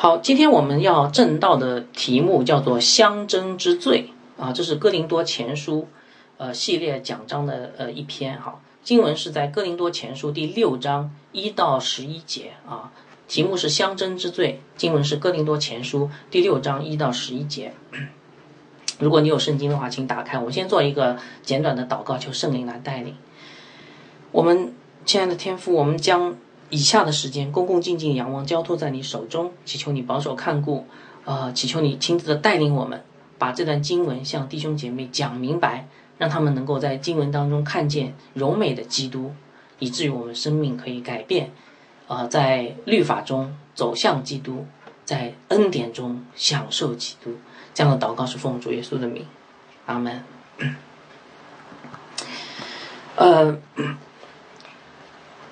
好，今天我们要正道的题目叫做“相争之罪”啊，这是哥林多前书呃系列讲章的呃一篇哈。经文是在哥林多前书第六章一到十一节啊，题目是“相争之罪”。经文是哥林多前书第六章一到十一节。如果你有圣经的话，请打开。我先做一个简短的祷告，求圣灵来带领我们，亲爱的天父，我们将。以下的时间，恭恭敬敬仰望，交托在你手中，祈求你保守看顾，呃，祈求你亲自的带领我们，把这段经文向弟兄姐妹讲明白，让他们能够在经文当中看见柔美的基督，以至于我们生命可以改变，啊，在律法中走向基督，在恩典中享受基督。这样的祷告是奉主耶稣的名，阿门。呃。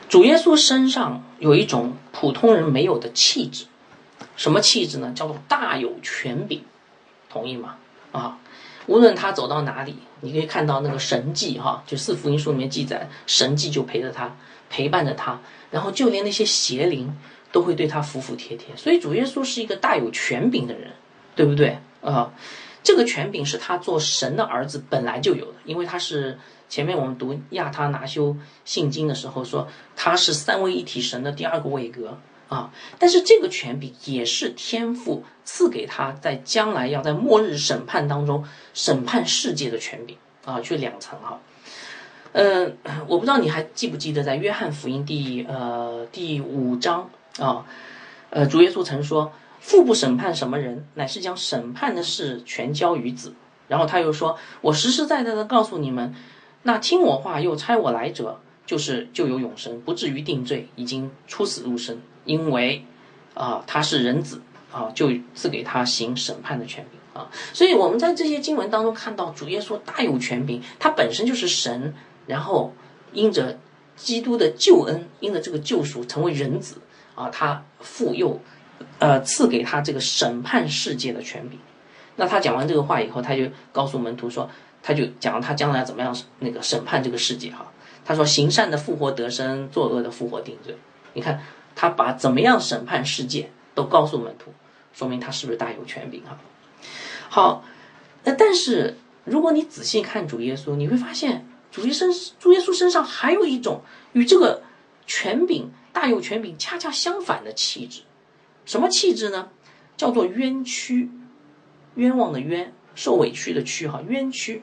主耶稣身上有一种普通人没有的气质，什么气质呢？叫做大有权柄，同意吗？啊，无论他走到哪里，你可以看到那个神迹，哈，就四福音书里面记载，神迹就陪着他，陪伴着他，然后就连那些邪灵都会对他服服帖帖。所以主耶稣是一个大有权柄的人，对不对？啊，这个权柄是他做神的儿子本来就有的，因为他是。前面我们读亚他拿修信经的时候说，他是三位一体神的第二个位格啊。但是这个权柄也是天父赐给他在将来要在末日审判当中审判世界的权柄啊，就两层哈。嗯，我不知道你还记不记得在约翰福音第呃第五章啊，呃主耶稣曾说，父不审判什么人，乃是将审判的事全交于子。然后他又说，我实实在在的告诉你们。那听我话又差我来者，就是就有永生，不至于定罪，已经出死入生，因为，啊，他是人子，啊，就赐给他行审判的权柄啊。所以我们在这些经文当中看到，主耶稣大有权柄，他本身就是神，然后因着基督的救恩，因着这个救赎成为人子啊，他父又，呃，赐给他这个审判世界的权柄。那他讲完这个话以后，他就告诉门徒说。他就讲他将来怎么样那个审判这个世界哈，他说行善的复活得生，作恶的复活定罪。你看他把怎么样审判世界都告诉门徒，说明他是不是大有权柄哈？好，那但是如果你仔细看主耶稣，你会发现主耶稣主耶稣身上还有一种与这个权柄大有权柄恰恰相反的气质，什么气质呢？叫做冤屈，冤枉的冤，受委屈的屈哈，冤屈。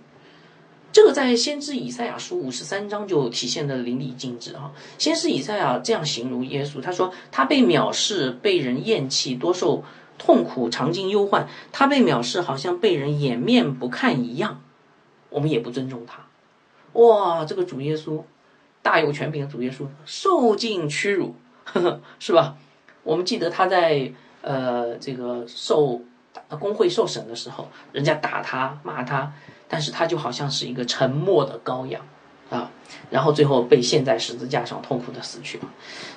这个在先知以赛亚书五十三章就体现的淋漓尽致啊！先知以赛亚这样形容耶稣，他说他被藐视，被人厌弃，多受痛苦，常经忧患。他被藐视，好像被人掩面不看一样，我们也不尊重他。哇，这个主耶稣，大有权柄的主耶稣，受尽屈辱，呵呵，是吧？我们记得他在呃这个受工会受审的时候，人家打他骂他。但是他就好像是一个沉默的羔羊，啊，然后最后被陷在十字架上痛苦的死去。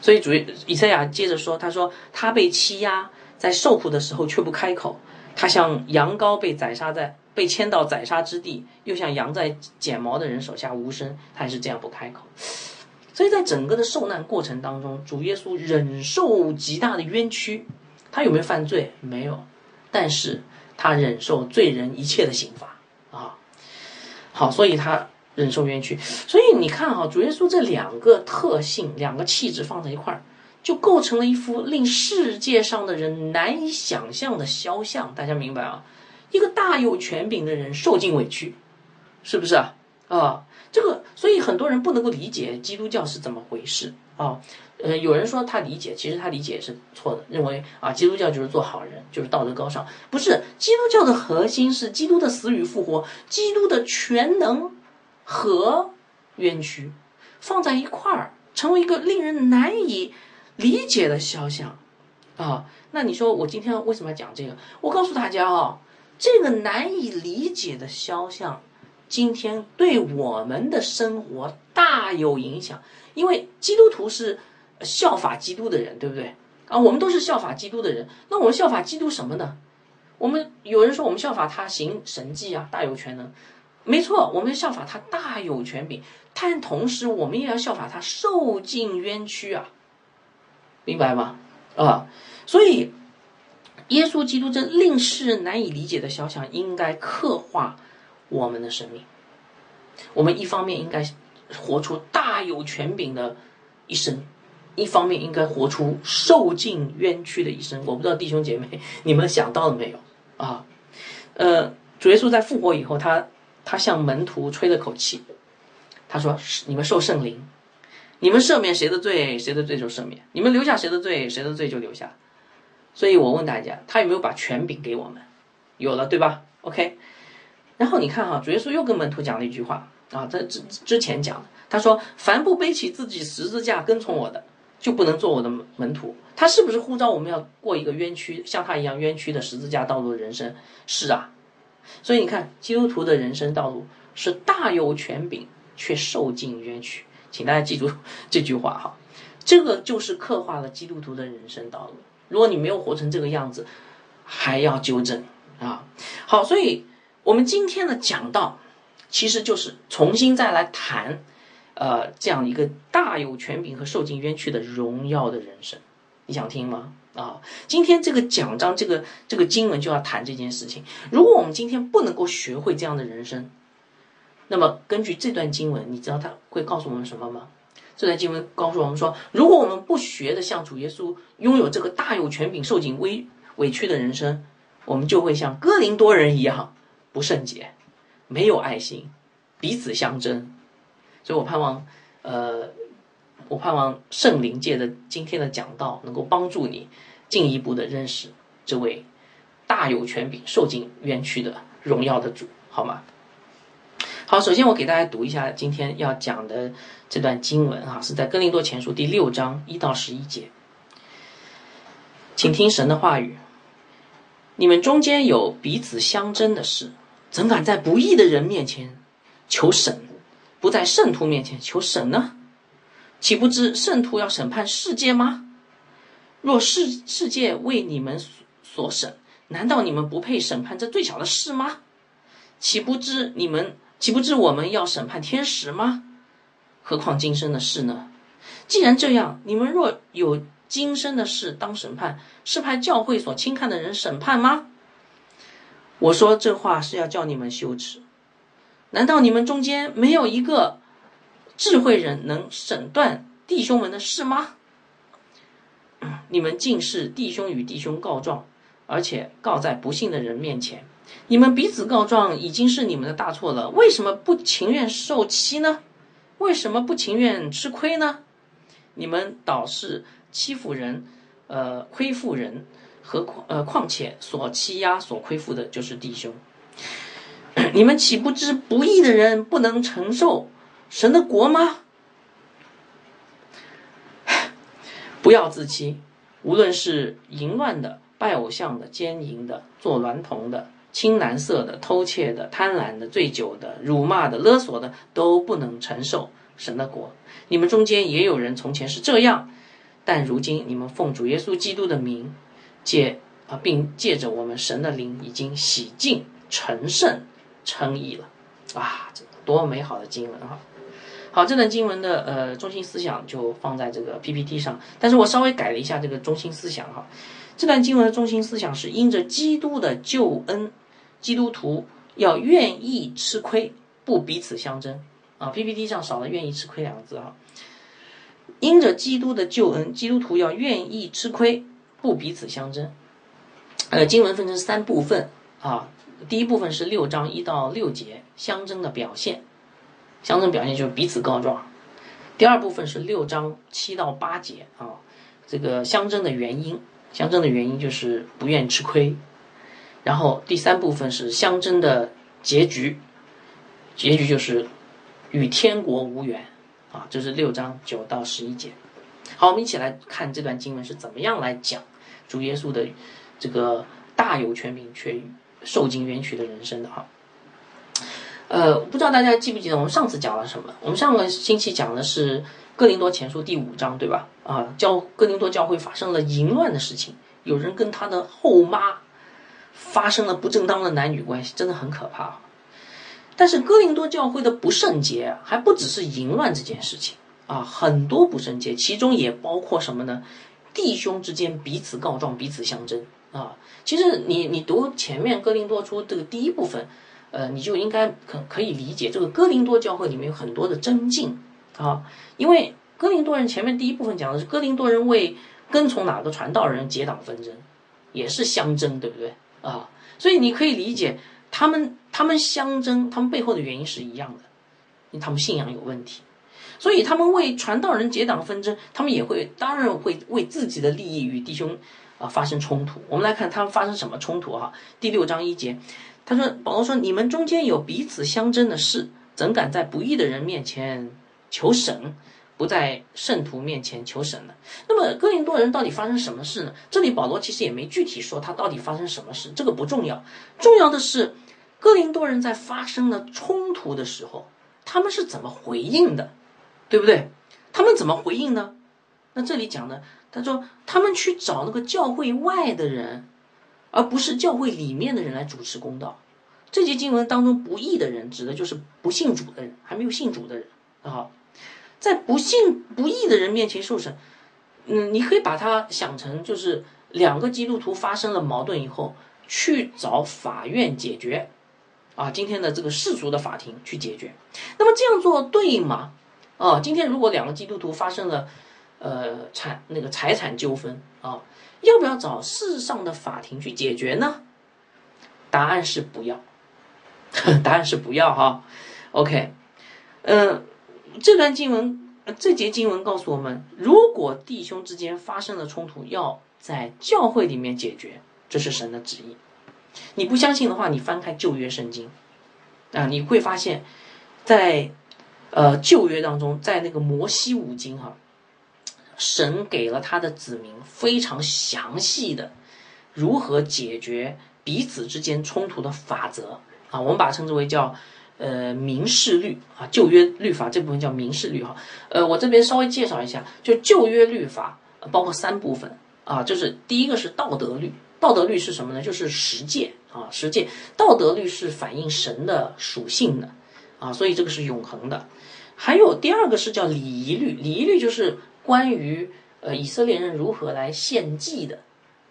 所以主以赛亚接着说：“他说他被欺压，在受苦的时候却不开口。他像羊羔被宰杀在被牵到宰杀之地，又像羊在剪毛的人手下无声。他还是这样不开口。所以在整个的受难过程当中，主耶稣忍受极大的冤屈。他有没有犯罪？没有，但是他忍受罪人一切的刑罚。”好，所以他忍受冤屈。所以你看哈，主耶稣这两个特性、两个气质放在一块儿，就构成了一幅令世界上的人难以想象的肖像。大家明白啊？一个大有权柄的人受尽委屈，是不是啊？啊，这个，所以很多人不能够理解基督教是怎么回事啊？呃，有人说他理解，其实他理解是错的，认为啊，基督教就是做好人，就是道德高尚。不是，基督教的核心是基督的死与复活，基督的全能和冤屈放在一块儿，成为一个令人难以理解的肖像啊。那你说我今天为什么要讲这个？我告诉大家啊，这个难以理解的肖像，今天对我们的生活大有影响，因为基督徒是。效法基督的人，对不对啊？我们都是效法基督的人。那我们效法基督什么呢？我们有人说我们效法他行神迹啊，大有全能。没错，我们效法他大有权柄，但同时我们也要效法他受尽冤屈啊，明白吗？啊，所以耶稣基督这令世人难以理解的肖像，应该刻画我们的生命。我们一方面应该活出大有权柄的一生，一方面应该活出受尽冤屈的一生。我不知道弟兄姐妹你们想到了没有啊？呃，主耶稣在复活以后，他他向门徒吹了口气，他说：“你们受圣灵，你们赦免谁的罪，谁的罪就赦免；你们留下谁的罪，谁的罪就留下。”所以我问大家，他有没有把权柄给我们？有了，对吧？OK。然后你看哈，主耶稣又跟门徒讲了一句话啊，在之之前讲的，他说：“凡不背起自己十字架跟从我的，就不能做我的门徒。”他是不是呼召我们要过一个冤屈，像他一样冤屈的十字架道路的人生？是啊。所以你看，基督徒的人生道路是大有权柄，却受尽冤屈。请大家记住这句话哈，这个就是刻画了基督徒的人生道路。如果你没有活成这个样子，还要纠正啊！好，所以我们今天的讲到，其实就是重新再来谈，呃，这样一个大有权柄和受尽冤屈的荣耀的人生。你想听吗？啊，今天这个讲章，这个这个经文就要谈这件事情。如果我们今天不能够学会这样的人生，那么根据这段经文，你知道他会告诉我们什么吗？这段经文告诉我们说，如果我们不学的像主耶稣拥有这个大有权柄、受尽委委屈的人生，我们就会像哥林多人一样不圣洁，没有爱心，彼此相争。所以我盼望，呃，我盼望圣灵界的今天的讲道能够帮助你进一步的认识这位大有权柄、受尽冤屈的荣耀的主，好吗？好，首先我给大家读一下今天要讲的这段经文啊，是在哥林多前书第六章一到十一节，请听神的话语：你们中间有彼此相争的事，怎敢在不义的人面前求审，不在圣徒面前求审呢？岂不知圣徒要审判世界吗？若世世界为你们所审，难道你们不配审判这最小的事吗？岂不知你们？岂不知我们要审判天使吗？何况今生的事呢？既然这样，你们若有今生的事当审判，是派教会所轻看的人审判吗？我说这话是要叫你们羞耻。难道你们中间没有一个智慧人能审断弟兄们的事吗？你们竟是弟兄与弟兄告状，而且告在不幸的人面前。你们彼此告状已经是你们的大错了，为什么不情愿受欺呢？为什么不情愿吃亏呢？你们倒是欺负人，呃，亏负人，何况呃，况且所欺压、所亏负的就是弟兄。你们岂不知不义的人不能承受神的国吗？不要自欺，无论是淫乱的、拜偶像的、奸淫的、做娈童的。青蓝色的、偷窃的、贪婪的、醉酒的、辱骂的、勒索的，都不能承受神的国。你们中间也有人从前是这样，但如今你们奉主耶稣基督的名，借啊，并借着我们神的灵，已经洗净、成圣、称义了。啊，这多美好的经文啊！好，这段经文的呃中心思想就放在这个 PPT 上，但是我稍微改了一下这个中心思想哈。这段经文的中心思想是因着基督的救恩。基督徒要愿意吃亏，不彼此相争啊！PPT 上少了“愿意吃亏”两个字啊。因着基督的救恩，基督徒要愿意吃亏，不彼此相争。呃，经文分成三部分啊。第一部分是六章一到六节相争的表现，相争表现就是彼此告状。第二部分是六章七到八节啊，这个相争的原因，相争的原因就是不愿吃亏。然后第三部分是相争的结局，结局就是与天国无缘啊，这是六章九到十一节。好，我们一起来看这段经文是怎么样来讲主耶稣的这个大有权柄却受尽冤屈的人生的哈。呃，不知道大家记不记得我们上次讲了什么？我们上个星期讲的是哥林多前书第五章，对吧？啊，教哥林多教会发生了淫乱的事情，有人跟他的后妈。发生了不正当的男女关系，真的很可怕。但是哥林多教会的不圣洁还不只是淫乱这件事情啊，很多不圣洁，其中也包括什么呢？弟兄之间彼此告状、彼此相争啊。其实你你读前面哥林多书这个第一部分，呃，你就应该可可以理解这个哥林多教会里面有很多的增进啊，因为哥林多人前面第一部分讲的是哥林多人为跟从哪个传道人结党纷争，也是相争，对不对啊？所以你可以理解他们他们相争，他们背后的原因是一样的，因为他们信仰有问题，所以他们为传道人结党纷争，他们也会当然会为自己的利益与弟兄。啊，发生冲突。我们来看他们发生什么冲突哈？第六章一节，他说：“保罗说，你们中间有彼此相争的事，怎敢在不义的人面前求神，不在圣徒面前求神呢？”那么哥林多人到底发生什么事呢？这里保罗其实也没具体说他到底发生什么事，这个不重要。重要的是，哥林多人在发生了冲突的时候，他们是怎么回应的，对不对？他们怎么回应呢？那这里讲的。他说：“他们去找那个教会外的人，而不是教会里面的人来主持公道。这节经文当中，不义的人指的就是不信主的人，还没有信主的人啊，在不信不义的人面前受审。嗯，你可以把它想成就是两个基督徒发生了矛盾以后，去找法院解决啊，今天的这个世俗的法庭去解决。那么这样做对吗？啊，今天如果两个基督徒发生了。”呃，产那个财产纠纷啊，要不要找世上的法庭去解决呢？答案是不要，答案是不要哈。OK，嗯，这段经文，这节经文告诉我们，如果弟兄之间发生了冲突，要在教会里面解决，这是神的旨意。你不相信的话，你翻开旧约圣经啊，你会发现，在呃旧约当中，在那个摩西五经哈。神给了他的子民非常详细的如何解决彼此之间冲突的法则啊，我们把它称之为叫呃民事律啊，旧约律法这部分叫民事律哈。呃，我这边稍微介绍一下，就旧约律法包括三部分啊，就是第一个是道德律，道德律是什么呢？就是十诫啊，十诫。道德律是反映神的属性的啊，所以这个是永恒的。还有第二个是叫礼仪律，礼仪律就是。关于呃以色列人如何来献祭的，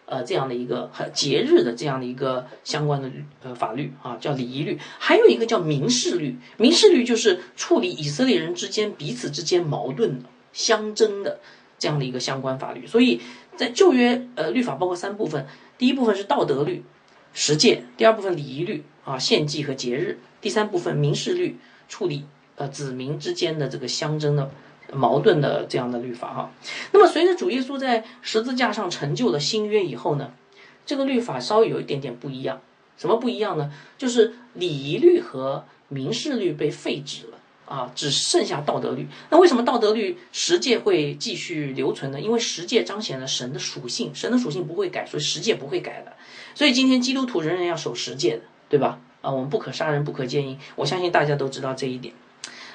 呃这样的一个节日的这样的一个相关的呃法律啊，叫礼仪律，还有一个叫民事律，民事律就是处理以色列人之间彼此之间矛盾的相争的这样的一个相关法律。所以在旧约呃律法包括三部分，第一部分是道德律，实践；第二部分礼仪律啊，献祭和节日；第三部分民事律，处理呃子民之间的这个相争的。矛盾的这样的律法哈，那么随着主耶稣在十字架上成就了新约以后呢，这个律法稍微有一点点不一样。什么不一样呢？就是礼仪律和民事律被废止了啊，只剩下道德律。那为什么道德律十诫会继续留存呢？因为十诫彰显了神的属性，神的属性不会改，所以十诫不会改的。所以今天基督徒仍然要守十诫的，对吧？啊，我们不可杀人，不可奸淫，我相信大家都知道这一点。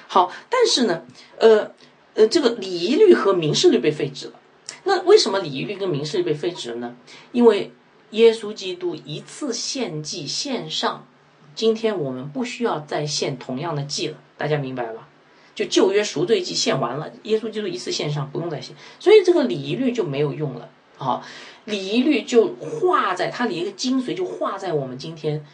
好，但是呢，呃。呃，这个礼仪律和民事律被废止了。那为什么礼仪律跟民事律被废止了呢？因为耶稣基督一次献祭献上，今天我们不需要再献同样的祭了。大家明白吧？就旧约赎罪祭献完了，耶稣基督一次献上，不用再献，所以这个礼仪律就没有用了啊。礼仪律就化在它的一个精髓，就化在我们今天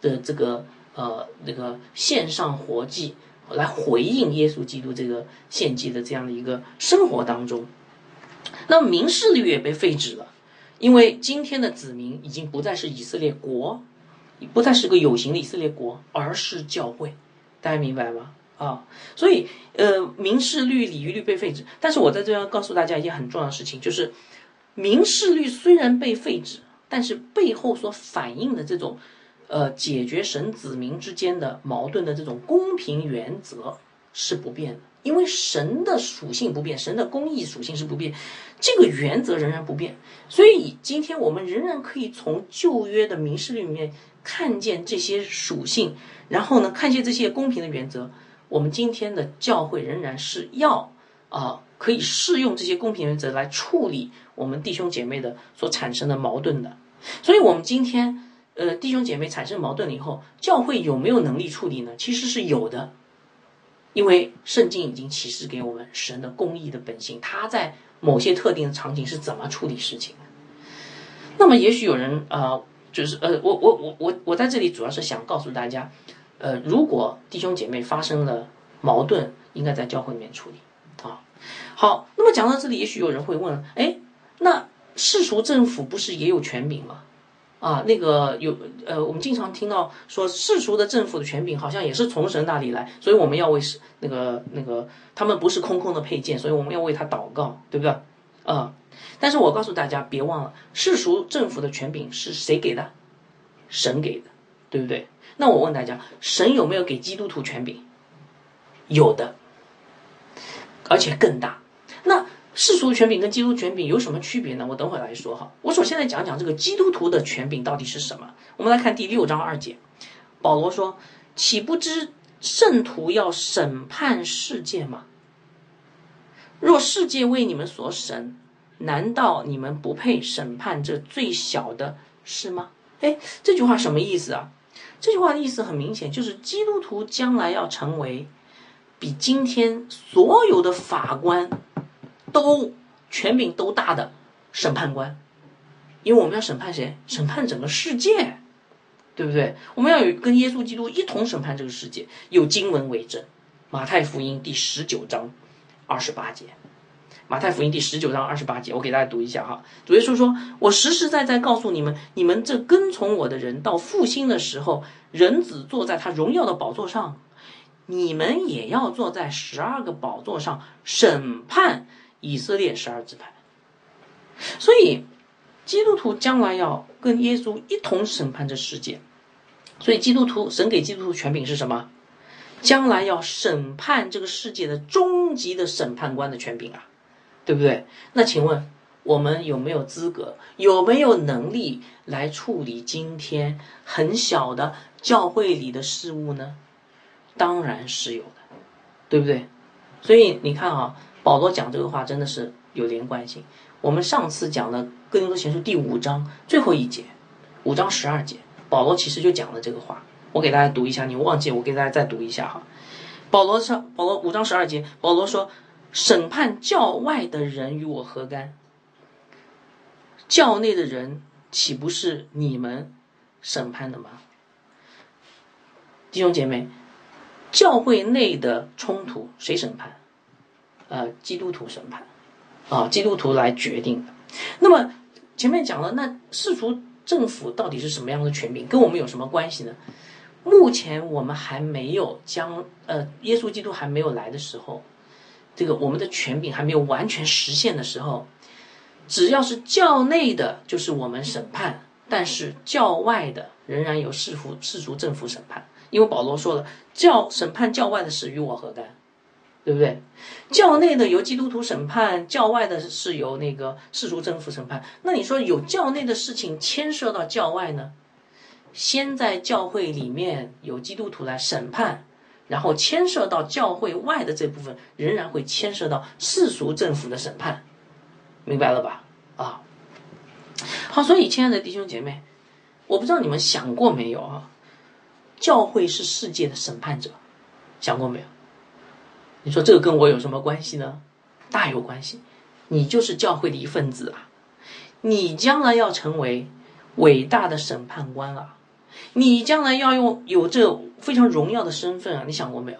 的这个呃那个线上活祭。来回应耶稣基督这个献祭的这样的一个生活当中，那么民事律也被废止了，因为今天的子民已经不再是以色列国，不再是个有形的以色列国，而是教会，大家明白吗？啊，所以呃，民事律、礼仪律被废止，但是我在这要告诉大家一件很重要的事情，就是民事律虽然被废止，但是背后所反映的这种。呃，解决神子民之间的矛盾的这种公平原则是不变的，因为神的属性不变，神的公义属性是不变，这个原则仍然不变。所以今天我们仍然可以从旧约的民事律里面看见这些属性，然后呢，看见这些公平的原则。我们今天的教会仍然是要啊，可以适用这些公平原则来处理我们弟兄姐妹的所产生的矛盾的。所以，我们今天。呃，弟兄姐妹产生矛盾了以后，教会有没有能力处理呢？其实是有的，因为圣经已经启示给我们神的公义的本性，他在某些特定的场景是怎么处理事情。那么也许有人啊，就是呃，我我我我我在这里主要是想告诉大家，呃，如果弟兄姐妹发生了矛盾，应该在教会里面处理啊。好，那么讲到这里，也许有人会问，哎，那世俗政府不是也有权柄吗？啊，那个有呃，我们经常听到说世俗的政府的权柄好像也是从神那里来，所以我们要为是那个那个他们不是空空的配件，所以我们要为他祷告，对不对？啊，但是我告诉大家，别忘了世俗政府的权柄是谁给的？神给的，对不对？那我问大家，神有没有给基督徒权柄？有的，而且更大。那。世俗权柄跟基督权柄有什么区别呢？我等会来说哈。我首先来讲讲这个基督徒的权柄到底是什么。我们来看第六章二节，保罗说：“岂不知圣徒要审判世界吗？若世界为你们所审，难道你们不配审判这最小的事吗？”哎，这句话什么意思啊？这句话的意思很明显，就是基督徒将来要成为比今天所有的法官。都权柄都大的审判官，因为我们要审判谁？审判整个世界，对不对？我们要有跟耶稣基督一同审判这个世界，有经文为证。马太福音第十九章二十八节，马太福音第十九章二十八节，我给大家读一下哈。主耶稣说：“我实实在在告诉你们，你们这跟从我的人，到复兴的时候，人子坐在他荣耀的宝座上，你们也要坐在十二个宝座上审判。”以色列十二支派，所以基督徒将来要跟耶稣一同审判这世界。所以基督徒神给基督徒权柄是什么？将来要审判这个世界的终极的审判官的权柄啊，对不对？那请问我们有没有资格，有没有能力来处理今天很小的教会里的事物呢？当然是有的，对不对？所以你看啊。保罗讲这个话真的是有连贯性。我们上次讲的《哥林多前书》第五章最后一节，五章十二节，保罗其实就讲了这个话。我给大家读一下，你忘记我给大家再读一下哈。保罗上，保罗五章十二节，保罗说：“审判教外的人与我何干？教内的人岂不是你们审判的吗？”弟兄姐妹，教会内的冲突谁审判？呃，基督徒审判，啊，基督徒来决定的。那么前面讲了，那世俗政府到底是什么样的权柄，跟我们有什么关系呢？目前我们还没有将呃，耶稣基督还没有来的时候，这个我们的权柄还没有完全实现的时候，只要是教内的，就是我们审判；但是教外的，仍然由世俗世俗政府审判。因为保罗说了，教审判教外的事与我何干？对不对？教内的由基督徒审判，教外的是由那个世俗政府审判。那你说有教内的事情牵涉到教外呢？先在教会里面有基督徒来审判，然后牵涉到教会外的这部分，仍然会牵涉到世俗政府的审判，明白了吧？啊，好，所以亲爱的弟兄姐妹，我不知道你们想过没有啊？教会是世界的审判者，想过没有？你说这个跟我有什么关系呢？大有关系，你就是教会的一份子啊！你将来要成为伟大的审判官啊！你将来要用有这非常荣耀的身份啊！你想过没有？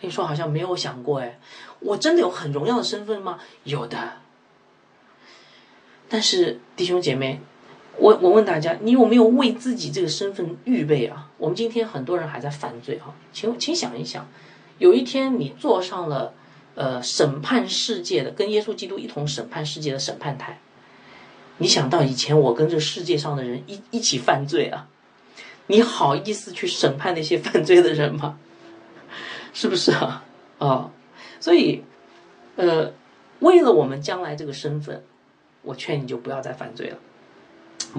你说好像没有想过哎，我真的有很荣耀的身份吗？有的。但是弟兄姐妹，我我问大家，你有没有为自己这个身份预备啊？我们今天很多人还在犯罪啊，请请想一想。有一天，你坐上了，呃，审判世界的，跟耶稣基督一同审判世界的审判台。你想到以前我跟这世界上的人一一起犯罪啊，你好意思去审判那些犯罪的人吗？是不是啊？啊，所以，呃，为了我们将来这个身份，我劝你就不要再犯罪了，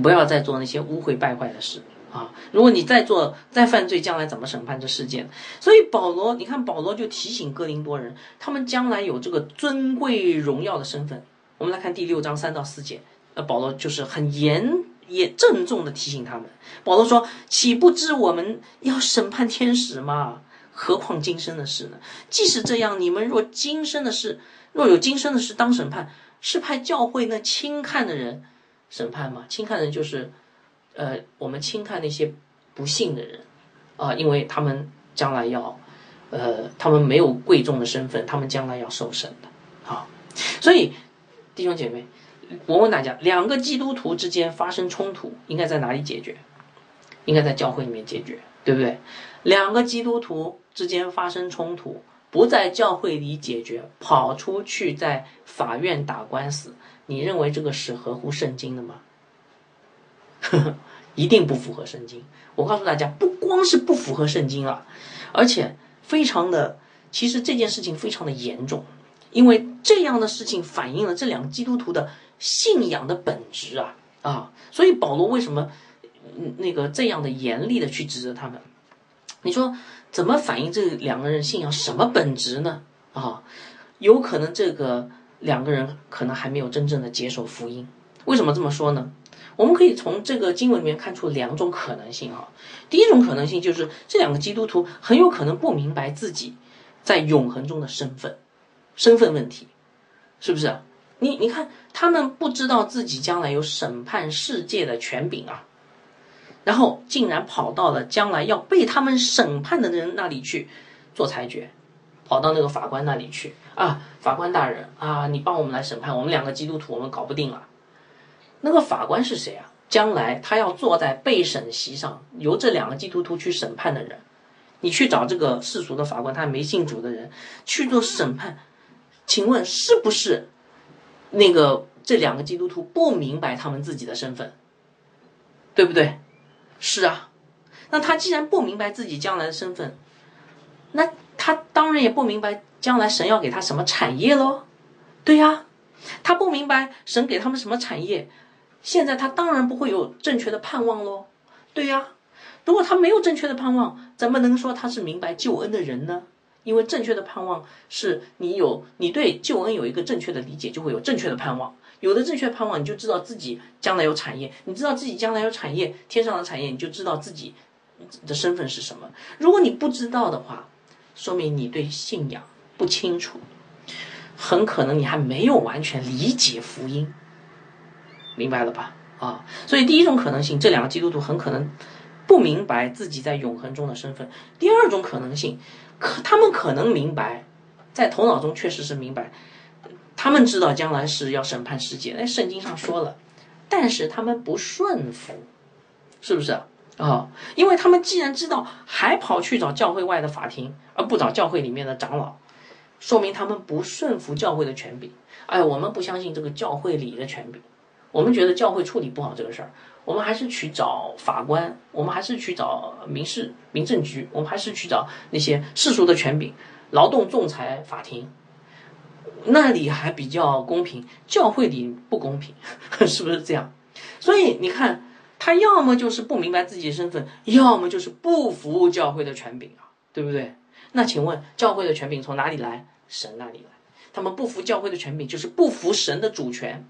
不要再做那些污秽败坏的事。啊！如果你再做再犯罪，将来怎么审判这事件？所以保罗，你看保罗就提醒哥林多人，他们将来有这个尊贵荣耀的身份。我们来看第六章三到四节，呃，保罗就是很严也郑重的提醒他们。保罗说：“岂不知我们要审判天使吗？何况今生的事呢？即使这样，你们若今生的事，若有今生的事当审判，是派教会那轻看的人审判吗？轻看的人就是，呃，我们轻看那些不幸的人，啊，因为他们将来要，呃，他们没有贵重的身份，他们将来要受审的，啊，所以弟兄姐妹，我问大家，两个基督徒之间发生冲突，应该在哪里解决？应该在教会里面解决，对不对？两个基督徒之间发生冲突。不在教会里解决，跑出去在法院打官司，你认为这个是合乎圣经的吗？呵 呵一定不符合圣经。我告诉大家，不光是不符合圣经啊，而且非常的，其实这件事情非常的严重，因为这样的事情反映了这两个基督徒的信仰的本质啊啊！所以保罗为什么那个这样的严厉的去指责他们？你说？怎么反映这两个人信仰什么本质呢？啊，有可能这个两个人可能还没有真正的接受福音。为什么这么说呢？我们可以从这个经文里面看出两种可能性啊。第一种可能性就是这两个基督徒很有可能不明白自己在永恒中的身份，身份问题，是不是？你你看，他们不知道自己将来有审判世界的权柄啊。然后竟然跑到了将来要被他们审判的人那里去做裁决，跑到那个法官那里去啊！法官大人啊，你帮我们来审判，我们两个基督徒我们搞不定了。那个法官是谁啊？将来他要坐在被审席上，由这两个基督徒去审判的人，你去找这个世俗的法官，他没信主的人去做审判，请问是不是那个这两个基督徒不明白他们自己的身份，对不对？是啊，那他既然不明白自己将来的身份，那他当然也不明白将来神要给他什么产业喽。对呀，他不明白神给他们什么产业，现在他当然不会有正确的盼望喽。对呀，如果他没有正确的盼望，怎么能说他是明白救恩的人呢？因为正确的盼望是你有你对救恩有一个正确的理解，就会有正确的盼望。有了正确盼望，你就知道自己将来有产业。你知道自己将来有产业，天上的产业，你就知道自己的身份是什么。如果你不知道的话，说明你对信仰不清楚，很可能你还没有完全理解福音，明白了吧？啊，所以第一种可能性，这两个基督徒很可能不明白自己在永恒中的身份。第二种可能性，可他们可能明白，在头脑中确实是明白。他们知道将来是要审判世界，哎，圣经上说了，但是他们不顺服，是不是啊？因为他们既然知道，还跑去找教会外的法庭，而不找教会里面的长老，说明他们不顺服教会的权柄。哎，我们不相信这个教会里的权柄，我们觉得教会处理不好这个事儿，我们还是去找法官，我们还是去找民事民政局，我们还是去找那些世俗的权柄，劳动仲裁法庭。那里还比较公平，教会里不公平，是不是这样？所以你看，他要么就是不明白自己的身份，要么就是不服教会的权柄啊，对不对？那请问，教会的权柄从哪里来？神那里来。他们不服教会的权柄，就是不服神的主权，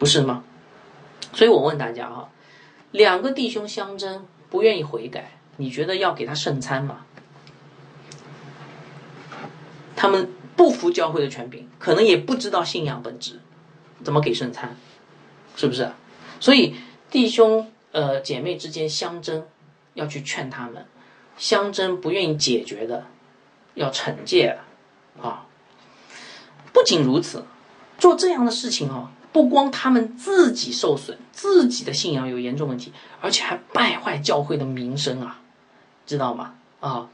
不是吗？所以我问大家哈，两个弟兄相争，不愿意悔改，你觉得要给他圣餐吗？他们。不服教会的权柄，可能也不知道信仰本质，怎么给圣餐，是不是？所以弟兄呃姐妹之间相争，要去劝他们；相争不愿意解决的，要惩戒啊。不仅如此，做这样的事情啊，不光他们自己受损，自己的信仰有严重问题，而且还败坏教会的名声啊，知道吗？啊。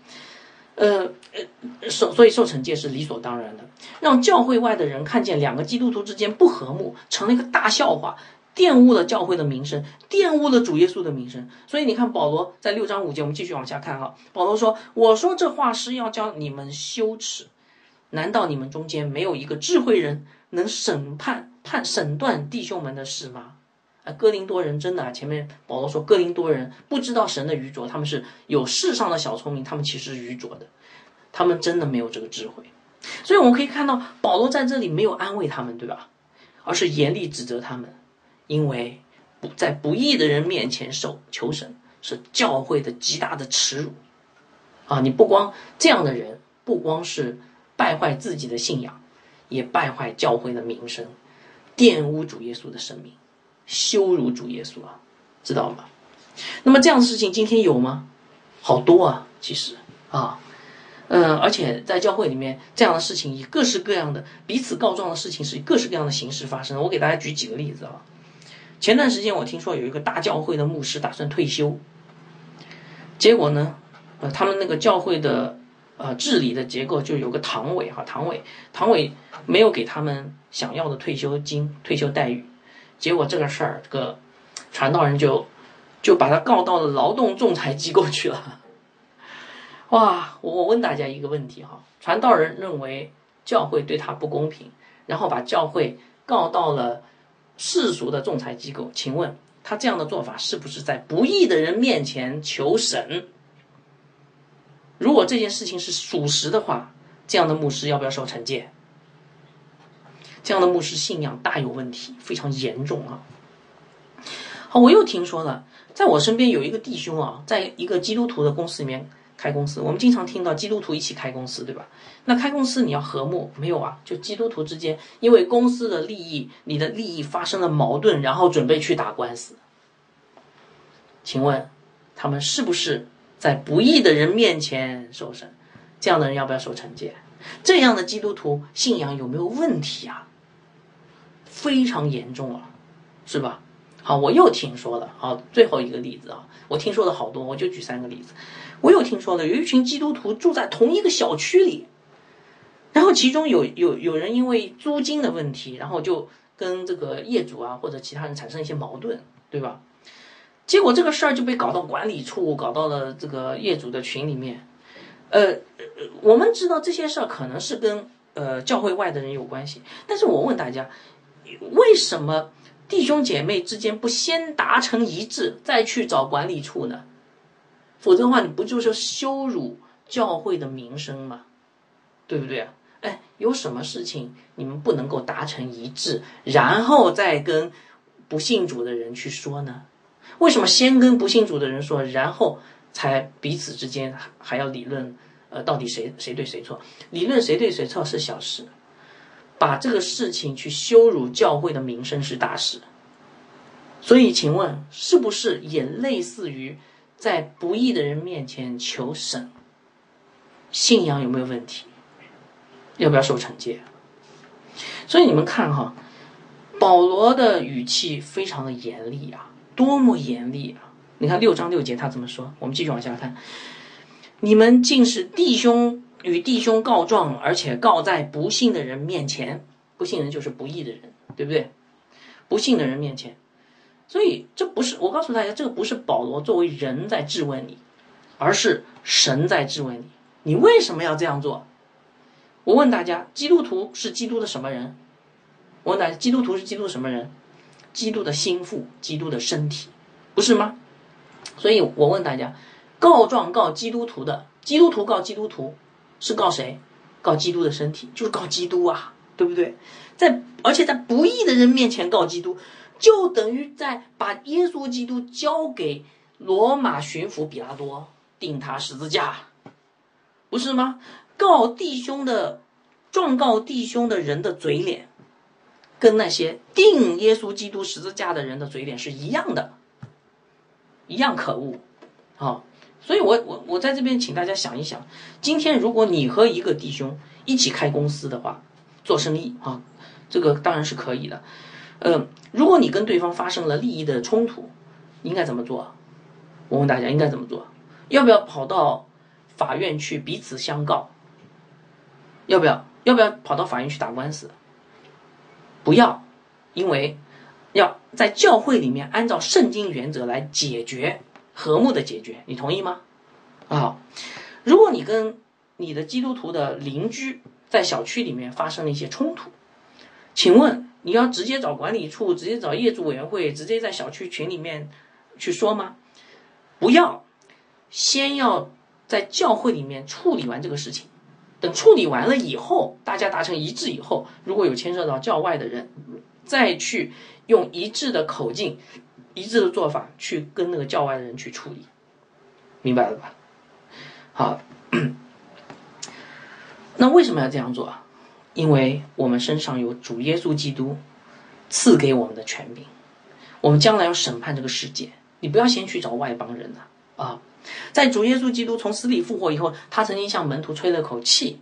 呃呃，受所以受惩戒是理所当然的。让教会外的人看见两个基督徒之间不和睦，成了一个大笑话，玷污了教会的名声，玷污了主耶稣的名声。所以你看，保罗在六章五节，我们继续往下看哈。保罗说：“我说这话是要教你们羞耻。难道你们中间没有一个智慧人能审判判审断弟兄们的事吗？”啊，哥林多人真的，前面保罗说哥林多人不知道神的愚拙，他们是有世上的小聪明，他们其实愚拙的，他们真的没有这个智慧。所以我们可以看到，保罗在这里没有安慰他们，对吧？而是严厉指责他们，因为不在不义的人面前受求神是教会的极大的耻辱。啊，你不光这样的人，不光是败坏自己的信仰，也败坏教会的名声，玷污主耶稣的生命。羞辱主耶稣啊，知道吗？那么这样的事情今天有吗？好多啊，其实啊，嗯，而且在教会里面这样的事情以各式各样的彼此告状的事情是以各式各样的形式发生。我给大家举几个例子啊。前段时间我听说有一个大教会的牧师打算退休，结果呢，呃，他们那个教会的呃治理的结构就有个堂委哈，堂委堂委没有给他们想要的退休金、退休待遇，结果这个事儿，这个传道人就就把他告到了劳动仲裁机构去了。哇，我我问大家一个问题哈，传道人认为教会对他不公平，然后把教会告到了。世俗的仲裁机构，请问他这样的做法是不是在不义的人面前求神？如果这件事情是属实的话，这样的牧师要不要受惩戒？这样的牧师信仰大有问题，非常严重啊！好，我又听说了，在我身边有一个弟兄啊，在一个基督徒的公司里面。开公司，我们经常听到基督徒一起开公司，对吧？那开公司你要和睦，没有啊？就基督徒之间因为公司的利益，你的利益发生了矛盾，然后准备去打官司。请问他们是不是在不义的人面前受审？这样的人要不要受惩戒？这样的基督徒信仰有没有问题啊？非常严重啊，是吧？好，我又听说了，好，最后一个例子啊，我听说了好多，我就举三个例子。我又听说了，有一群基督徒住在同一个小区里，然后其中有有有人因为租金的问题，然后就跟这个业主啊或者其他人产生一些矛盾，对吧？结果这个事儿就被搞到管理处，搞到了这个业主的群里面。呃，我们知道这些事儿可能是跟呃教会外的人有关系，但是我问大家，为什么弟兄姐妹之间不先达成一致，再去找管理处呢？否则的话，你不就是羞辱教会的名声吗？对不对啊？哎，有什么事情你们不能够达成一致，然后再跟不信主的人去说呢？为什么先跟不信主的人说，然后才彼此之间还要理论？呃，到底谁谁对谁错？理论谁对谁错是小事，把这个事情去羞辱教会的名声是大事。所以，请问是不是也类似于？在不义的人面前求神，信仰有没有问题？要不要受惩戒？所以你们看哈，保罗的语气非常的严厉啊，多么严厉啊！你看六章六节他怎么说？我们继续往下看，你们竟是弟兄与弟兄告状，而且告在不信的人面前，不信人就是不义的人，对不对？不信的人面前。所以这不是我告诉大家，这个不是保罗作为人在质问你，而是神在质问你。你为什么要这样做？我问大家，基督徒是基督的什么人？我问大家，基督徒是基督什么人？基督的心腹，基督的身体，不是吗？所以我问大家，告状告基督徒的，基督徒告基督徒，是告谁？告基督的身体，就是告基督啊，对不对？在而且在不义的人面前告基督。就等于在把耶稣基督交给罗马巡抚比拉多钉他十字架，不是吗？告弟兄的状告弟兄的人的嘴脸，跟那些钉耶稣基督十字架的人的嘴脸是一样的，一样可恶。啊，所以我我我在这边请大家想一想，今天如果你和一个弟兄一起开公司的话，做生意啊，这个当然是可以的。嗯，如果你跟对方发生了利益的冲突，应该怎么做？我问大家应该怎么做？要不要跑到法院去彼此相告？要不要？要不要跑到法院去打官司？不要，因为要在教会里面按照圣经原则来解决，和睦的解决，你同意吗？啊，如果你跟你的基督徒的邻居在小区里面发生了一些冲突，请问？你要直接找管理处，直接找业主委员会，直接在小区群里面去说吗？不要，先要在教会里面处理完这个事情。处理完了以后，大家达成一致以后，如果有牵涉到教外的人，再去用一致的口径、一致的做法去跟那个教外的人去处理，明白了吧？好，那为什么要这样做啊？因为我们身上有主耶稣基督赐给我们的权柄，我们将来要审判这个世界，你不要先去找外邦人了啊！在主耶稣基督从死里复活以后，他曾经向门徒吹了口气，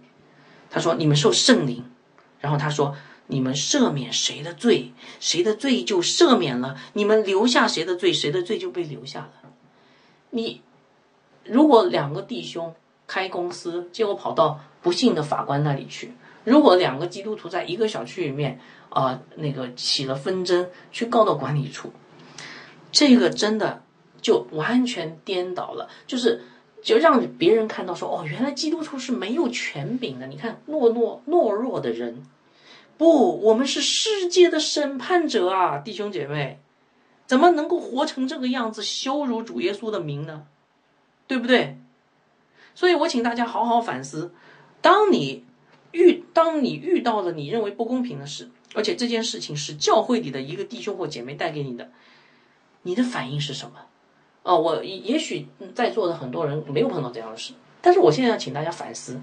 他说：“你们受圣灵。”然后他说：“你们赦免谁的罪，谁的罪就赦免了；你们留下谁的罪，谁的罪就被留下了。”你如果两个弟兄开公司，结果跑到不幸的法官那里去；如果两个基督徒在一个小区里面啊，那个起了纷争，去告到管理处，这个真的。就完全颠倒了，就是就让别人看到说，哦，原来基督徒是没有权柄的。你看，懦懦懦弱的人，不，我们是世界的审判者啊，弟兄姐妹，怎么能够活成这个样子，羞辱主耶稣的名呢？对不对？所以我请大家好好反思，当你遇当你遇到了你认为不公平的事，而且这件事情是教会里的一个弟兄或姐妹带给你的，你的反应是什么？哦，我也许在座的很多人没有碰到这样的事，但是我现在要请大家反思：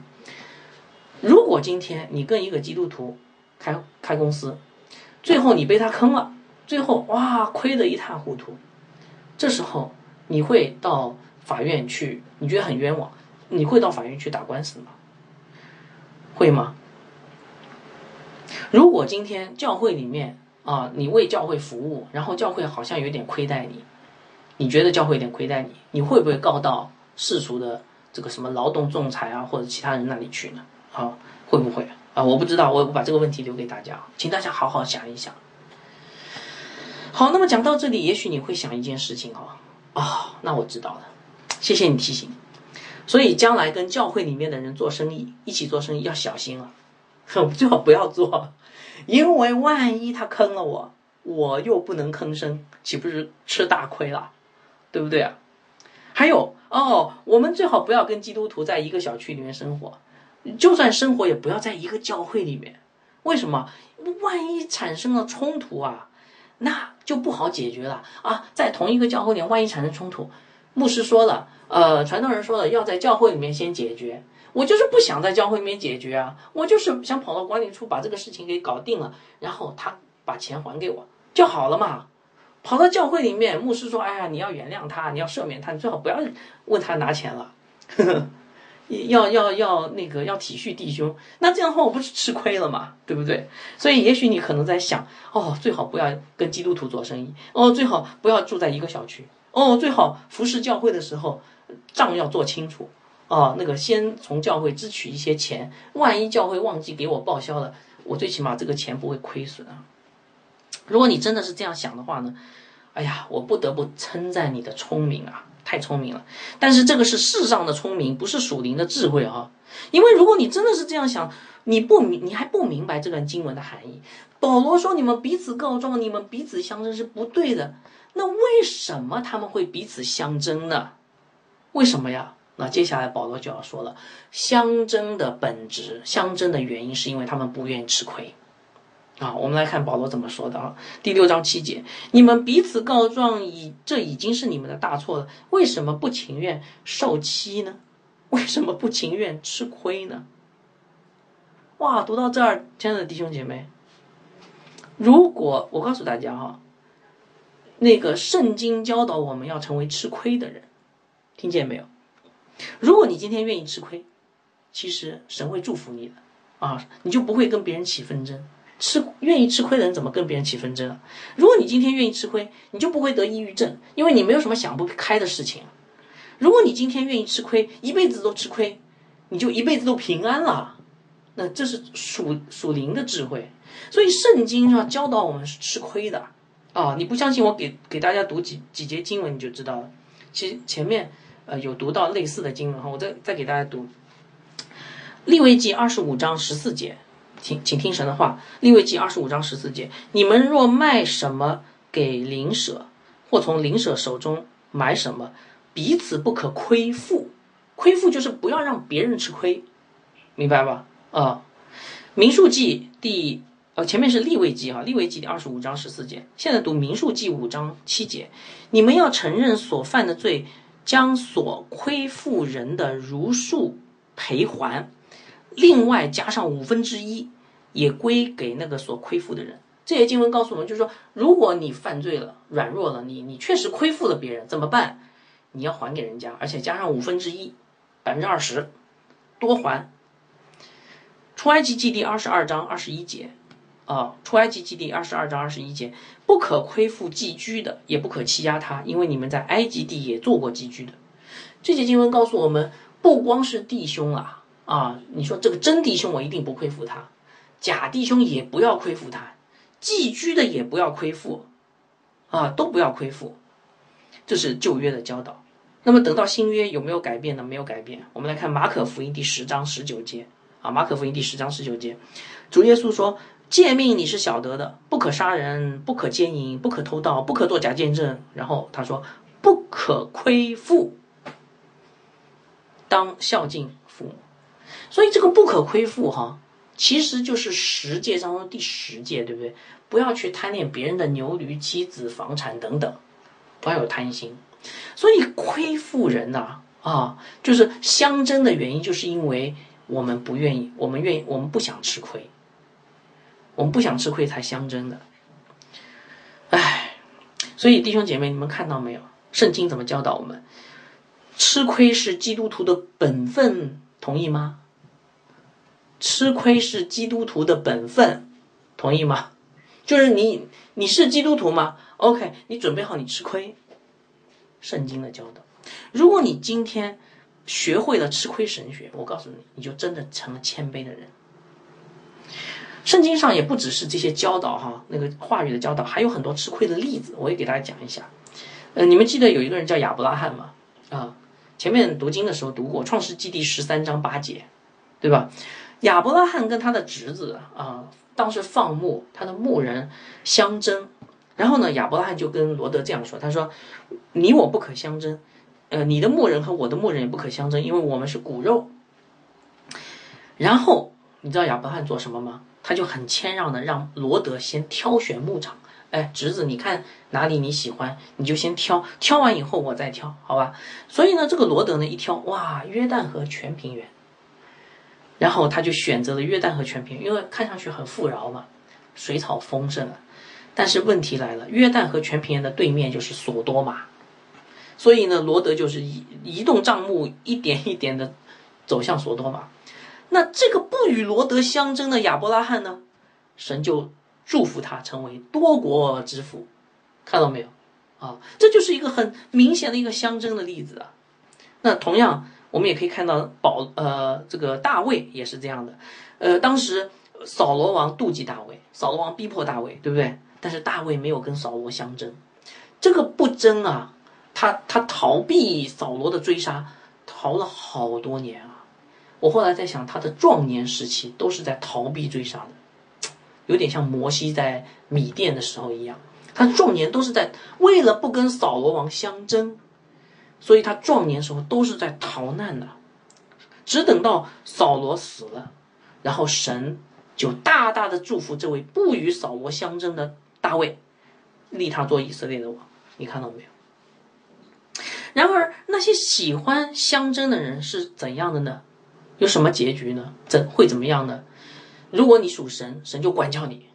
如果今天你跟一个基督徒开开公司，最后你被他坑了，最后哇亏得一塌糊涂，这时候你会到法院去？你觉得很冤枉？你会到法院去打官司吗？会吗？如果今天教会里面啊，你为教会服务，然后教会好像有点亏待你。你觉得教会有点亏待你，你会不会告到世俗的这个什么劳动仲裁啊，或者其他人那里去呢？啊，会不会啊？我不知道，我我把这个问题留给大家，请大家好好想一想。好，那么讲到这里，也许你会想一件事情哦，啊，那我知道了，谢谢你提醒。所以将来跟教会里面的人做生意，一起做生意要小心了，最好不要做，因为万一他坑了我，我又不能吭声，岂不是吃大亏了？对不对啊？还有哦，我们最好不要跟基督徒在一个小区里面生活，就算生活也不要在一个教会里面。为什么？万一产生了冲突啊，那就不好解决了啊！在同一个教会里，万一产生冲突，牧师说了，呃，传道人说了，要在教会里面先解决。我就是不想在教会里面解决啊，我就是想跑到管理处把这个事情给搞定了，然后他把钱还给我就好了嘛。跑到教会里面，牧师说：“哎呀，你要原谅他，你要赦免他，你最好不要问他拿钱了，呵 呵要要要那个要体恤弟兄。那这样的话，我不是吃亏了嘛，对不对？所以，也许你可能在想：哦，最好不要跟基督徒做生意；哦，最好不要住在一个小区；哦，最好服侍教会的时候账要做清楚。哦，那个先从教会支取一些钱，万一教会忘记给我报销了，我最起码这个钱不会亏损啊。”如果你真的是这样想的话呢，哎呀，我不得不称赞你的聪明啊，太聪明了。但是这个是世上的聪明，不是属灵的智慧啊。因为如果你真的是这样想，你不明，你还不明白这段经文的含义。保罗说你们彼此告状，你们彼此相争是不对的。那为什么他们会彼此相争呢？为什么呀？那接下来保罗就要说了，相争的本质，相争的原因是因为他们不愿意吃亏。啊，我们来看保罗怎么说的啊。第六章七节，你们彼此告状，已这已经是你们的大错了。为什么不情愿受欺呢？为什么不情愿吃亏呢？哇，读到这儿，亲爱的弟兄姐妹，如果我告诉大家哈，那个圣经教导我们要成为吃亏的人，听见没有？如果你今天愿意吃亏，其实神会祝福你的啊，你就不会跟别人起纷争。吃愿意吃亏的人怎么跟别人起纷争？如果你今天愿意吃亏，你就不会得抑郁症，因为你没有什么想不开的事情。如果你今天愿意吃亏，一辈子都吃亏，你就一辈子都平安了。那这是属属灵的智慧。所以圣经上教导我们是吃亏的啊！你不相信我给给大家读几几节经文你就知道了。其实前面呃有读到类似的经文哈，我再再给大家读利未记二十五章十四节。请请听神的话，利未记二十五章十四节：你们若卖什么给邻舍，或从邻舍手中买什么，彼此不可亏负。亏负就是不要让别人吃亏，明白吧？啊，民数记第呃前面是利未记哈，利未记第二十五章十四节，现在读民数记五章七节：你们要承认所犯的罪，将所亏负人的如数赔还。另外加上五分之一，也归给那个所亏负的人。这些经文告诉我们，就是说，如果你犯罪了、软弱了，你你确实亏负了别人，怎么办？你要还给人家，而且加上五分之一，百分之二十，多还。出埃及记第二十二章二十一节，啊，出埃及记第二十二章二十一节，不可亏负寄居的，也不可欺压他，因为你们在埃及地也做过寄居的。这节经文告诉我们，不光是弟兄啊，啊，你说这个真弟兄，我一定不亏负他，假弟兄也不要亏负他，寄居的也不要亏负，啊，都不要亏负，这是旧约的教导。那么等到新约有没有改变呢？没有改变。我们来看马可福音第十章十九节。啊，马可福音第十章十九节，主耶稣说：“诫命你是晓得的，不可杀人，不可奸淫，不可偷盗，不可作假见证。”然后他说：“不可亏负，当孝敬。”所以这个不可亏负哈，其实就是十戒当中第十戒，对不对？不要去贪恋别人的牛驴、妻子、房产等等，不要有贪心。所以亏负人呐，啊，就是相争的原因，就是因为。我们不愿意，我们愿意，我们不想吃亏，我们不想吃亏才相争的，唉，所以弟兄姐妹，你们看到没有？圣经怎么教导我们？吃亏是基督徒的本分，同意吗？吃亏是基督徒的本分，同意吗？就是你，你是基督徒吗？OK，你准备好你吃亏。圣经的教导，如果你今天。学会了吃亏神学，我告诉你，你就真的成了谦卑的人。圣经上也不只是这些教导哈，那个话语的教导，还有很多吃亏的例子，我也给大家讲一下。呃，你们记得有一个人叫亚伯拉罕吗？啊，前面读经的时候读过《创世纪》第十三章八节，对吧？亚伯拉罕跟他的侄子啊，当时放牧，他的牧人相争，然后呢，亚伯拉罕就跟罗德这样说：“他说，你我不可相争。”呃，你的牧人和我的牧人也不可相争，因为我们是骨肉。然后你知道亚伯拉罕做什么吗？他就很谦让的让罗德先挑选牧场。哎，侄子，你看哪里你喜欢，你就先挑，挑完以后我再挑，好吧？所以呢，这个罗德呢一挑，哇，约旦河全平原。然后他就选择了约旦河全平原，因为看上去很富饶嘛，水草丰盛啊。但是问题来了，约旦河全平原的对面就是索多玛。所以呢，罗德就是移移动帐幕，一点一点的走向索多玛。那这个不与罗德相争的亚伯拉罕呢，神就祝福他成为多国之父。看到没有？啊，这就是一个很明显的一个相争的例子啊。那同样，我们也可以看到保呃这个大卫也是这样的。呃，当时扫罗王妒忌大卫，扫罗王逼迫大卫，对不对？但是大卫没有跟扫罗相争，这个不争啊。他他逃避扫罗的追杀，逃了好多年啊！我后来在想，他的壮年时期都是在逃避追杀的，有点像摩西在米甸的时候一样。他壮年都是在为了不跟扫罗王相争，所以他壮年时候都是在逃难的。只等到扫罗死了，然后神就大大的祝福这位不与扫罗相争的大卫，立他做以色列的王。你看到没有？然而，那些喜欢相争的人是怎样的呢？有什么结局呢？怎会怎么样呢？如果你属神，神就管教你。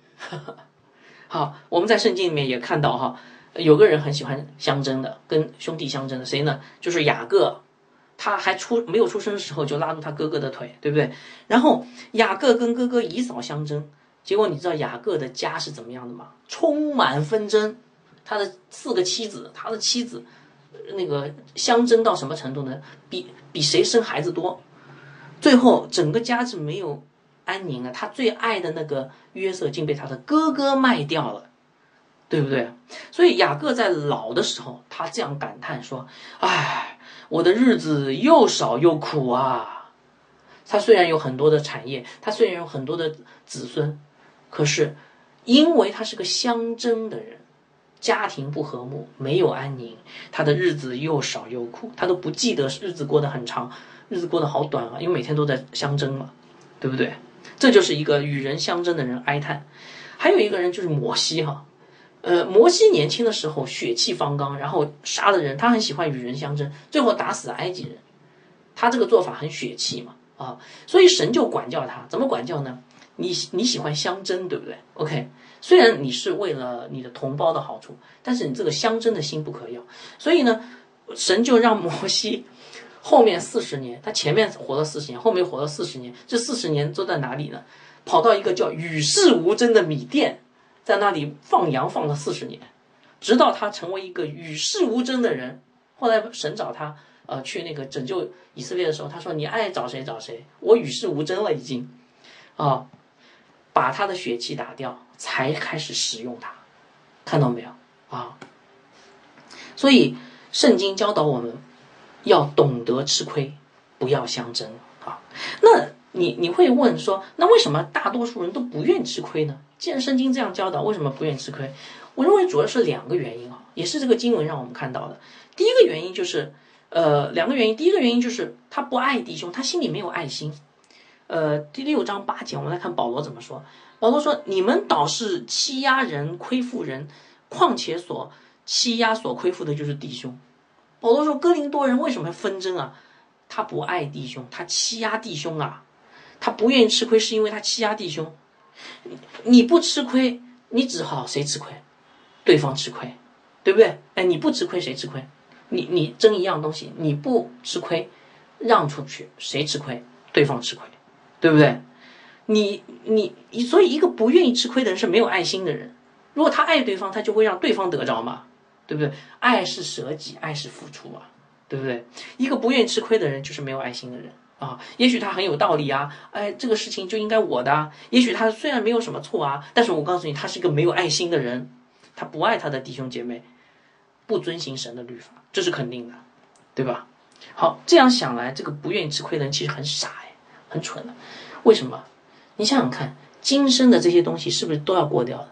好，我们在圣经里面也看到哈，有个人很喜欢相争的，跟兄弟相争的，谁呢？就是雅各，他还出没有出生的时候就拉住他哥哥的腿，对不对？然后雅各跟哥哥以扫相争，结果你知道雅各的家是怎么样的吗？充满纷争，他的四个妻子，他的妻子。那个相争到什么程度呢？比比谁生孩子多，最后整个家是没有安宁啊！他最爱的那个约瑟竟被他的哥哥卖掉了，对不对？所以雅各在老的时候，他这样感叹说：“唉，我的日子又少又苦啊！”他虽然有很多的产业，他虽然有很多的子孙，可是因为他是个相争的人。家庭不和睦，没有安宁，他的日子又少又苦，他都不记得日子过得很长，日子过得好短啊，因为每天都在相争嘛，对不对？这就是一个与人相争的人哀叹。还有一个人就是摩西哈，呃，摩西年轻的时候血气方刚，然后杀了人，他很喜欢与人相争，最后打死埃及人，他这个做法很血气嘛，啊，所以神就管教他，怎么管教呢？你你喜欢相争，对不对？OK，虽然你是为了你的同胞的好处，但是你这个相争的心不可要。所以呢，神就让摩西 后面四十年，他前面活了四十年，后面活了四十年，这四十年都在哪里呢？跑到一个叫与世无争的米店，在那里放羊放了四十年，直到他成为一个与世无争的人。后来神找他，呃，去那个拯救以色列的时候，他说：“你爱找谁找谁，我与世无争了，已经。”啊。把他的血气打掉，才开始使用它，看到没有啊？所以圣经教导我们要懂得吃亏，不要相争啊。那你你会问说，那为什么大多数人都不愿吃亏呢？既然圣经这样教导，为什么不愿意吃亏？我认为主要是两个原因啊，也是这个经文让我们看到的。第一个原因就是，呃，两个原因。第一个原因就是他不爱弟兄，他心里没有爱心。呃，第六章八节，我们来看保罗怎么说。保罗说：“你们倒是欺压人、亏负人，况且所欺压、所亏负的就是弟兄。”保罗说：“哥林多人为什么纷争啊？他不爱弟兄，他欺压弟兄啊！他不愿意吃亏，是因为他欺压弟兄。你不吃亏，你只好谁吃亏？对方吃亏，对不对？哎，你不吃亏，谁吃亏？你你争一样东西，你不吃亏，让出去，谁吃亏？对方吃亏。”对不对？你你你，所以一个不愿意吃亏的人是没有爱心的人。如果他爱对方，他就会让对方得着嘛，对不对？爱是舍己，爱是付出啊，对不对？一个不愿意吃亏的人就是没有爱心的人啊。也许他很有道理啊，哎，这个事情就应该我的。也许他虽然没有什么错啊，但是我告诉你，他是一个没有爱心的人，他不爱他的弟兄姐妹，不遵行神的律法，这是肯定的，对吧？好，这样想来，这个不愿意吃亏的人其实很傻哎。很蠢的，为什么？你想想看，今生的这些东西是不是都要过掉的？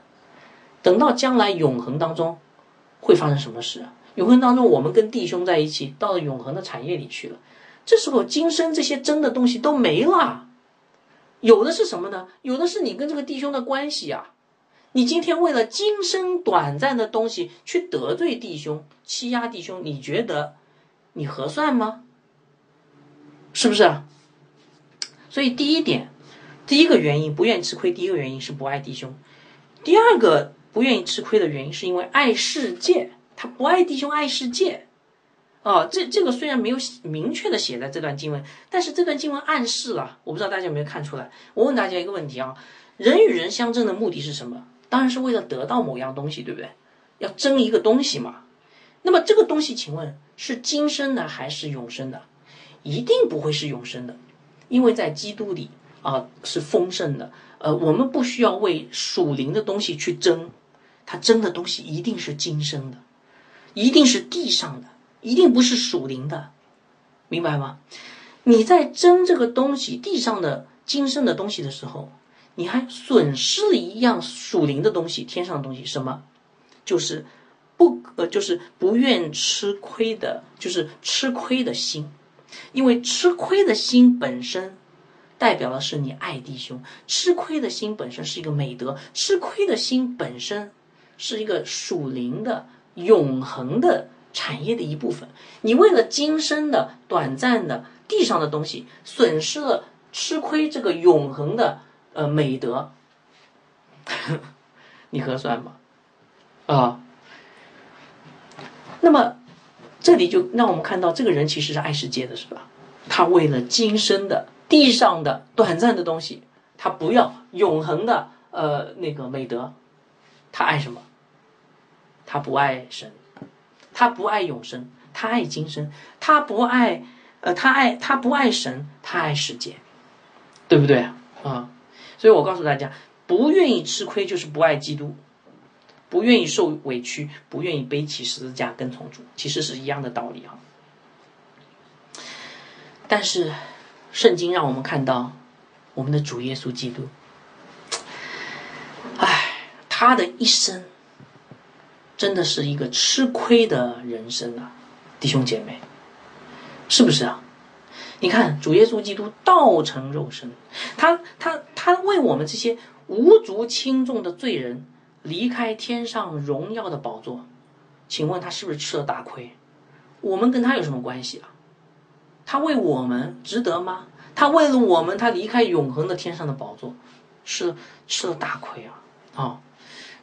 等到将来永恒当中，会发生什么事？永恒当中，我们跟弟兄在一起，到了永恒的产业里去了。这时候，今生这些真的东西都没了，有的是什么呢？有的是你跟这个弟兄的关系啊。你今天为了今生短暂的东西去得罪弟兄、欺压弟兄，你觉得你合算吗？是不是？所以第一点，第一个原因不愿意吃亏，第一个原因是不爱弟兄；第二个不愿意吃亏的原因是因为爱世界，他不爱弟兄，爱世界。哦，这这个虽然没有明确的写在这段经文，但是这段经文暗示了，我不知道大家有没有看出来。我问大家一个问题啊，人与人相争的目的是什么？当然是为了得到某样东西，对不对？要争一个东西嘛。那么这个东西，请问是今生的还是永生的？一定不会是永生的。因为在基督里啊是丰盛的，呃，我们不需要为属灵的东西去争，他争的东西一定是今生的，一定是地上的，一定不是属灵的，明白吗？你在争这个东西地上的今生的东西的时候，你还损失了一样属灵的东西，天上的东西，什么？就是不呃，就是不愿吃亏的，就是吃亏的心。因为吃亏的心本身，代表的是你爱弟兄；吃亏的心本身是一个美德；吃亏的心本身是一个属灵的、永恒的产业的一部分。你为了今生的短暂的地上的东西，损失了吃亏这个永恒的呃美德，你合算吗？啊？那么。这里就让我们看到，这个人其实是爱世界的，是吧？他为了今生的地上的短暂的东西，他不要永恒的呃那个美德，他爱什么？他不爱神，他不爱永生，他爱今生，他不爱呃他爱他不爱神，他爱世界，对不对啊？所以我告诉大家，不愿意吃亏就是不爱基督。不愿意受委屈，不愿意背起十字架跟从主，其实是一样的道理啊。但是，圣经让我们看到我们的主耶稣基督，唉，他的一生真的是一个吃亏的人生啊，弟兄姐妹，是不是啊？你看，主耶稣基督道成肉身，他他他为我们这些无足轻重的罪人。离开天上荣耀的宝座，请问他是不是吃了大亏？我们跟他有什么关系啊？他为我们值得吗？他为了我们，他离开永恒的天上的宝座，吃吃了大亏啊啊！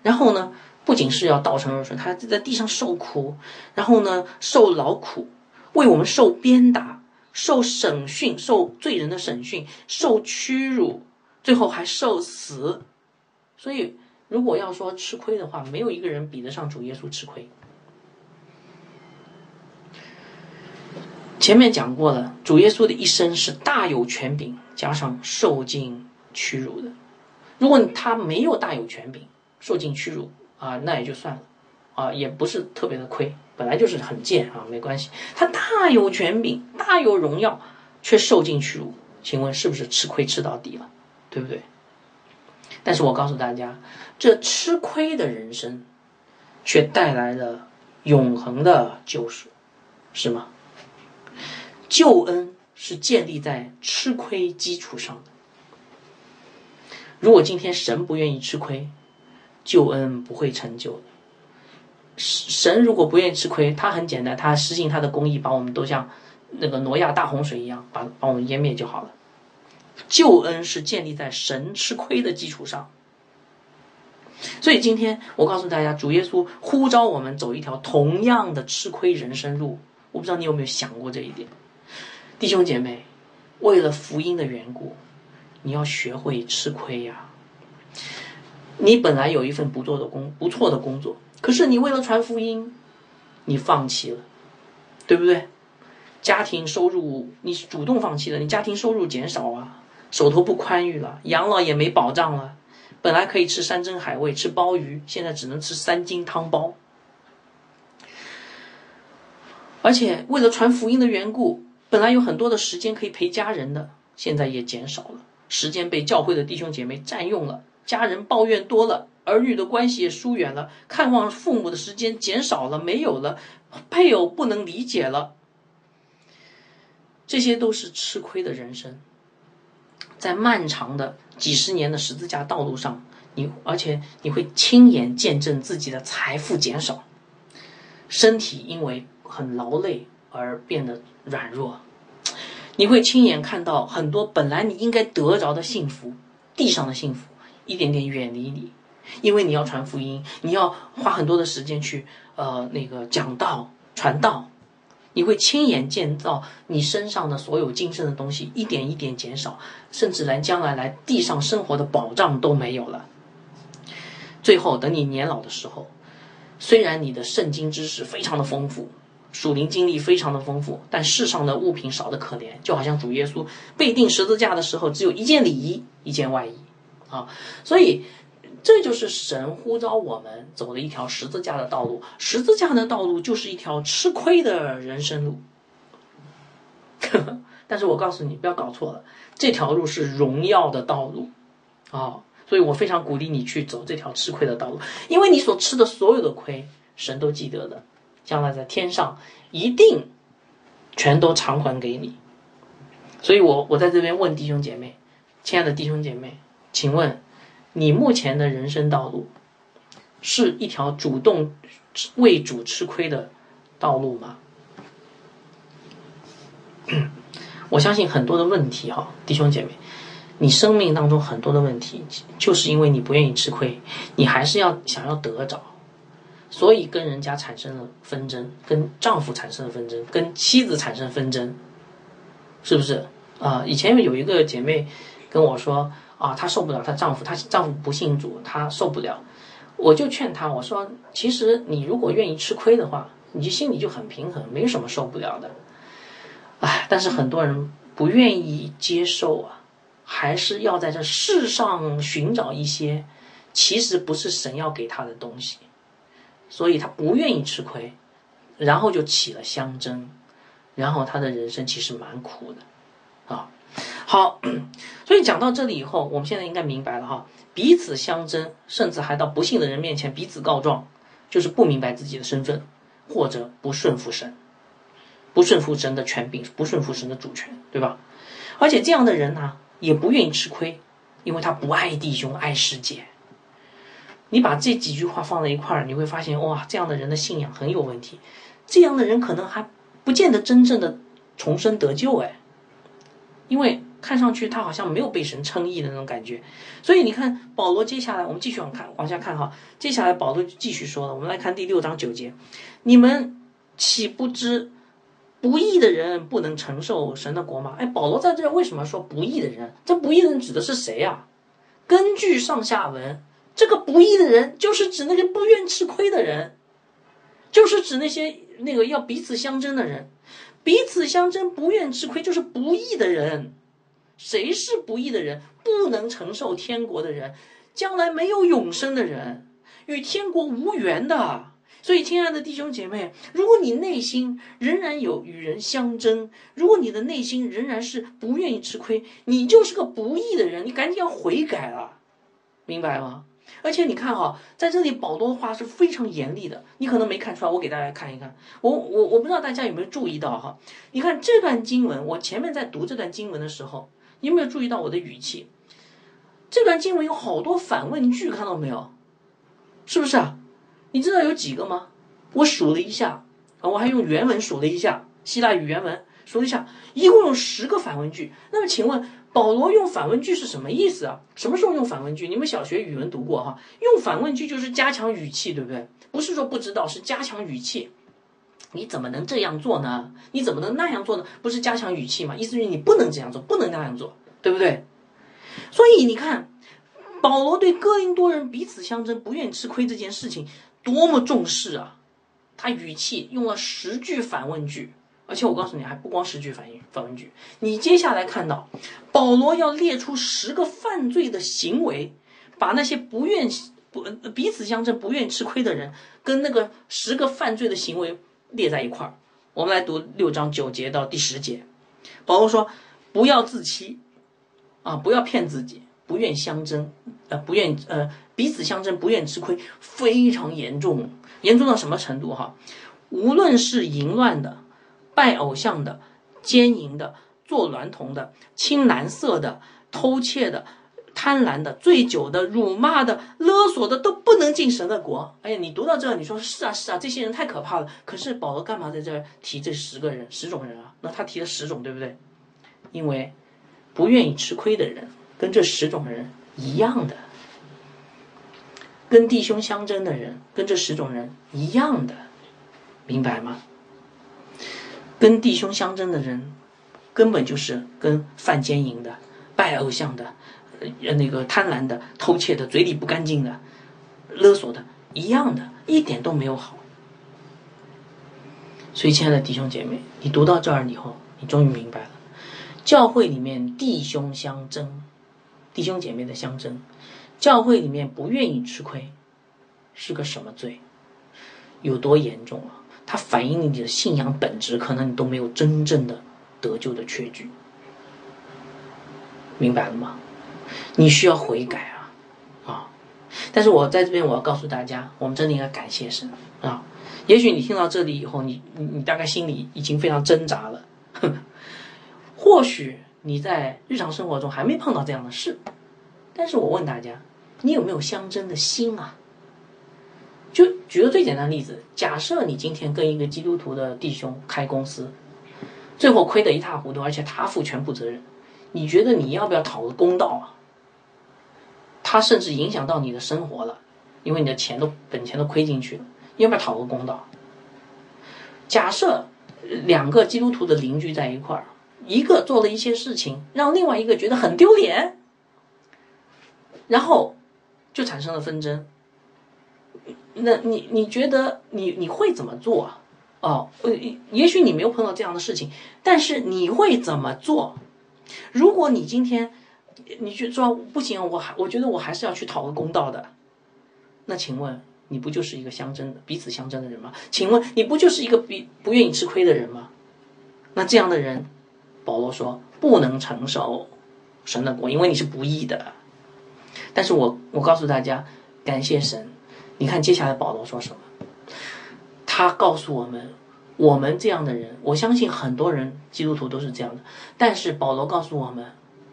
然后呢，不仅是要倒成肉身，他在地上受苦，然后呢受劳苦，为我们受鞭打，受审讯，受罪人的审讯，受屈辱，最后还受死。所以，如果要说吃亏的话，没有一个人比得上主耶稣吃亏。前面讲过了，主耶稣的一生是大有权柄，加上受尽屈辱的。如果他没有大有权柄，受尽屈辱啊，那也就算了，啊，也不是特别的亏，本来就是很贱啊，没关系。他大有权柄，大有荣耀，却受尽屈辱，请问是不是吃亏吃到底了？对不对？但是我告诉大家，这吃亏的人生，却带来了永恒的救赎，是吗？救恩是建立在吃亏基础上的。如果今天神不愿意吃亏，救恩不会成就的。神如果不愿意吃亏，他很简单，他实行他的公义，把我们都像那个挪亚大洪水一样，把把我们淹灭就好了。救恩是建立在神吃亏的基础上。所以今天我告诉大家，主耶稣呼召我们走一条同样的吃亏人生路。我不知道你有没有想过这一点。弟兄姐妹，为了福音的缘故，你要学会吃亏呀。你本来有一份不做的工，不错的工作，可是你为了传福音，你放弃了，对不对？家庭收入你主动放弃了，你家庭收入减少啊，手头不宽裕了，养老也没保障了。本来可以吃山珍海味，吃鲍鱼，现在只能吃三斤汤包。而且为了传福音的缘故。本来有很多的时间可以陪家人的，现在也减少了。时间被教会的弟兄姐妹占用了，家人抱怨多了，儿女的关系也疏远了，看望父母的时间减少了，没有了，配偶不能理解了，这些都是吃亏的人生。在漫长的几十年的十字架道路上，你而且你会亲眼见证自己的财富减少，身体因为很劳累。而变得软弱，你会亲眼看到很多本来你应该得着的幸福，地上的幸福一点点远离你，因为你要传福音，你要花很多的时间去呃那个讲道传道，你会亲眼见到你身上的所有今生的东西一点一点减少，甚至连将来来地上生活的保障都没有了。最后等你年老的时候，虽然你的圣经知识非常的丰富。属灵经历非常的丰富，但世上的物品少得可怜，就好像主耶稣被钉十字架的时候，只有一件礼衣，一件外衣，啊，所以这就是神呼召我们走的一条十字架的道路。十字架的道路就是一条吃亏的人生路。但是我告诉你，不要搞错了，这条路是荣耀的道路，啊，所以我非常鼓励你去走这条吃亏的道路，因为你所吃的所有的亏，神都记得的。将来在天上一定全都偿还给你，所以我我在这边问弟兄姐妹，亲爱的弟兄姐妹，请问你目前的人生道路是一条主动为主吃亏的道路吗？我相信很多的问题哈，弟兄姐妹，你生命当中很多的问题，就是因为你不愿意吃亏，你还是要想要得着。所以跟人家产生了纷争，跟丈夫产生了纷争，跟妻子产生纷争，是不是啊？以前有一个姐妹跟我说啊，她受不了她丈夫，她丈夫不信主，她受不了。我就劝她，我说，其实你如果愿意吃亏的话，你心里就很平衡，没什么受不了的。哎，但是很多人不愿意接受啊，还是要在这世上寻找一些其实不是神要给他的东西。所以他不愿意吃亏，然后就起了相争，然后他的人生其实蛮苦的，啊，好，所以讲到这里以后，我们现在应该明白了哈，彼此相争，甚至还到不幸的人面前彼此告状，就是不明白自己的身份，或者不顺服神，不顺服神的权柄，不顺服神的主权，对吧？而且这样的人呢，也不愿意吃亏，因为他不爱弟兄，爱世界。你把这几句话放在一块儿，你会发现，哇，这样的人的信仰很有问题。这样的人可能还不见得真正的重生得救，哎，因为看上去他好像没有被神称义的那种感觉。所以你看保罗接下来，我们继续往看往下看哈，接下来保罗继续说了，我们来看第六章九节，你们岂不知不义的人不能承受神的国吗？哎，保罗在这为什么说不义的人？这不义的人指的是谁呀？根据上下文，这个不义的人就是指那些不愿吃亏的人，就是指那些那个要彼此相争的人。彼此相争、不愿吃亏，就是不义的人。谁是不义的人？不能承受天国的人，将来没有永生的人，与天国无缘的。所以，亲爱的弟兄姐妹，如果你内心仍然有与人相争，如果你的内心仍然是不愿意吃亏，你就是个不义的人。你赶紧要悔改了，明白吗？而且你看哈，在这里保罗的话是非常严厉的，你可能没看出来，我给大家看一看。我我我不知道大家有没有注意到哈？你看这段经文，我前面在读这段经文的时候，你有没有注意到我的语气？这段经文有好多反问句，看到没有？是不是啊？你知道有几个吗？我数了一下，啊，我还用原文数了一下，希腊语原文数了一下，一共有十个反问句。那么请问？保罗用反问句是什么意思啊？什么时候用反问句？你们小学语文读过哈？用反问句就是加强语气，对不对？不是说不知道，是加强语气。你怎么能这样做呢？你怎么能那样做呢？不是加强语气吗？意思是你不能这样做，不能那样做，对不对？所以你看，保罗对哥林多人彼此相争、不愿吃亏这件事情多么重视啊！他语气用了十句反问句。而且我告诉你，还不光十句反应反问句。你接下来看到，保罗要列出十个犯罪的行为，把那些不愿不彼此相争、不愿意吃亏的人，跟那个十个犯罪的行为列在一块儿。我们来读六章九节到第十节。保罗说：“不要自欺，啊，不要骗自己，不愿相争，呃，不愿呃彼此相争，不愿吃亏，非常严重，严重到什么程度？哈，无论是淫乱的。”拜偶像的、奸淫的、做娈童的、青蓝色的、偷窃的、贪婪的、醉酒的、辱骂的、勒索的，都不能进神的国。哎呀，你读到这，你说是啊是啊，这些人太可怕了。可是保罗干嘛在这儿提这十个人、十种人啊？那他提了十种，对不对？因为不愿意吃亏的人跟这十种人一样的，跟弟兄相争的人跟这十种人一样的，明白吗？跟弟兄相争的人，根本就是跟犯奸淫的、拜偶像的、呃那个贪婪的、偷窃的、嘴里不干净的、勒索的一样的，一点都没有好。所以，亲爱的弟兄姐妹，你读到这儿以后，你终于明白了，教会里面弟兄相争，弟兄姐妹的相争，教会里面不愿意吃亏，是个什么罪？有多严重啊？它反映你的信仰本质，可能你都没有真正的得救的确据，明白了吗？你需要悔改啊，啊！但是我在这边我要告诉大家，我们真的应该感谢神啊！也许你听到这里以后，你你大概心里已经非常挣扎了，或许你在日常生活中还没碰到这样的事，但是我问大家，你有没有相争的心啊？就举个最简单的例子，假设你今天跟一个基督徒的弟兄开公司，最后亏得一塌糊涂，而且他负全部责任，你觉得你要不要讨个公道啊？他甚至影响到你的生活了，因为你的钱都本钱都亏进去了，要不要讨个公道？假设两个基督徒的邻居在一块儿，一个做了一些事情，让另外一个觉得很丢脸，然后就产生了纷争。那你你觉得你你会怎么做？哦，也许你没有碰到这样的事情，但是你会怎么做？如果你今天你去说不行，我还我觉得我还是要去讨个公道的，那请问你不就是一个相争的彼此相争的人吗？请问你不就是一个比不愿意吃亏的人吗？那这样的人，保罗说不能承受神的国，因为你是不义的。但是我我告诉大家，感谢神。你看接下来保罗说什么？他告诉我们，我们这样的人，我相信很多人基督徒都是这样的。但是保罗告诉我们，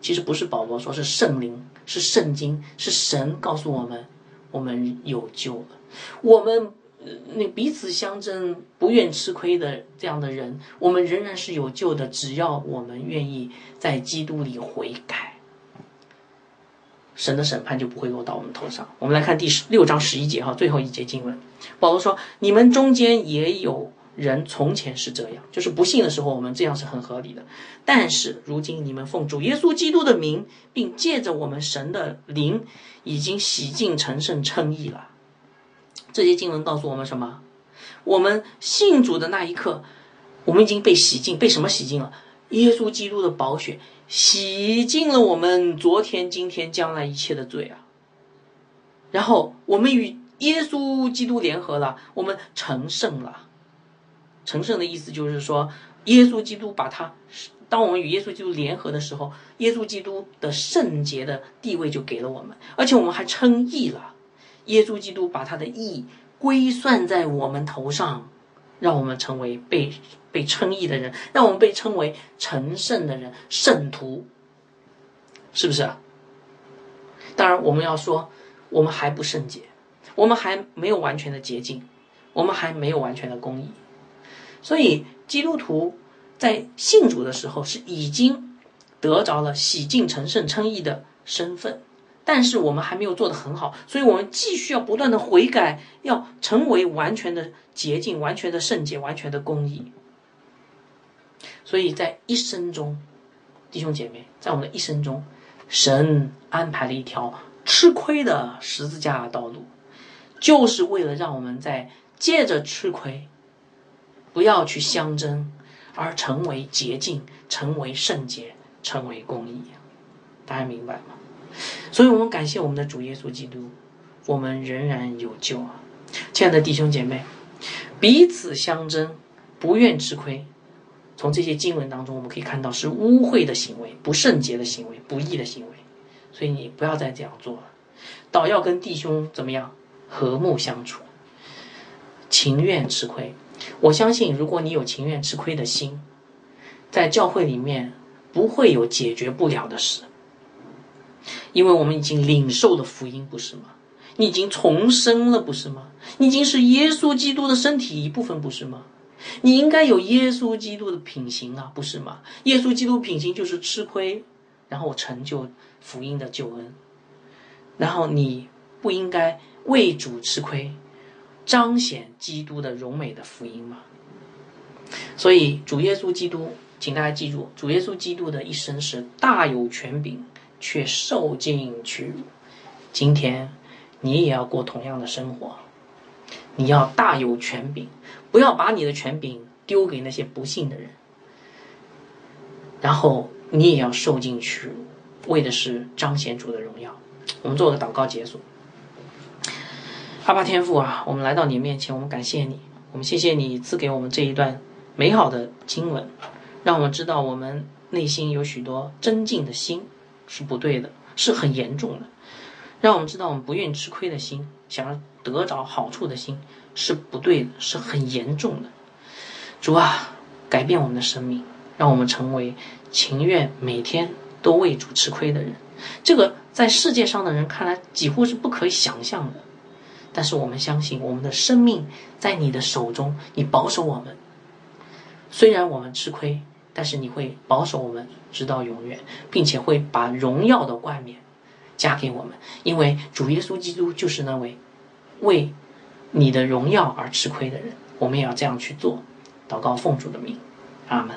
其实不是保罗说，是圣灵，是圣经，是神告诉我们，我们有救了。我们那彼此相争、不愿吃亏的这样的人，我们仍然是有救的。只要我们愿意在基督里悔改，神的审判就不会落到我们头上。我们来看第十六章十一节哈，最后一节经文，保罗说：“你们中间也有人从前是这样，就是不信的时候，我们这样是很合理的。但是如今你们奉主耶稣基督的名，并借着我们神的灵，已经洗净成圣称义了。”这些经文告诉我们什么？我们信主的那一刻，我们已经被洗净，被什么洗净了？耶稣基督的宝血洗净了我们昨天、今天、将来一切的罪啊！然后我们与耶稣基督联合了，我们成圣了。成圣的意思就是说，耶稣基督把他，当我们与耶稣基督联合的时候，耶稣基督的圣洁的地位就给了我们，而且我们还称义了。耶稣基督把他的义归算在我们头上，让我们成为被被称义的人，让我们被称为成圣的人、圣徒，是不是啊？当然，我们要说，我们还不圣洁，我们还没有完全的洁净，我们还没有完全的公义。所以，基督徒在信主的时候是已经得着了洗净、成圣、称义的身份。但是我们还没有做得很好，所以我们继续要不断的悔改，要成为完全的洁净、完全的圣洁、完全的公义。所以在一生中，弟兄姐妹，在我们的一生中，神安排了一条吃亏的十字架道路，就是为了让我们在借着吃亏，不要去相争，而成为洁净、成为圣洁、成为公义。大家明白吗？所以，我们感谢我们的主耶稣基督，我们仍然有救啊！亲爱的弟兄姐妹，彼此相争，不愿吃亏。从这些经文当中，我们可以看到是污秽的行为、不圣洁的行为、不义的行为。所以，你不要再这样做了，倒要跟弟兄怎么样和睦相处，情愿吃亏。我相信，如果你有情愿吃亏的心，在教会里面不会有解决不了的事。因为我们已经领受了福音，不是吗？你已经重生了，不是吗？你已经是耶稣基督的身体一部分，不是吗？你应该有耶稣基督的品行啊，不是吗？耶稣基督品行就是吃亏，然后成就福音的救恩。然后你不应该为主吃亏，彰显基督的荣美的福音吗？所以主耶稣基督，请大家记住，主耶稣基督的一生是大有权柄。却受尽屈辱。今天，你也要过同样的生活。你要大有权柄，不要把你的权柄丢给那些不幸的人。然后，你也要受尽屈辱，为的是彰显主的荣耀。我们做个祷告结束。阿爸天父啊，我们来到你面前，我们感谢你，我们谢谢你赐给我们这一段美好的经文，让我们知道我们内心有许多真敬的心。是不对的，是很严重的。让我们知道，我们不愿吃亏的心，想要得着好处的心，是不对的，是很严重的。主啊，改变我们的生命，让我们成为情愿每天都为主吃亏的人。这个在世界上的人看来几乎是不可以想象的。但是我们相信，我们的生命在你的手中，你保守我们。虽然我们吃亏。但是你会保守我们直到永远，并且会把荣耀的冠冕加给我们，因为主耶稣基督就是那位为你的荣耀而吃亏的人。我们也要这样去做，祷告奉主的名，阿门。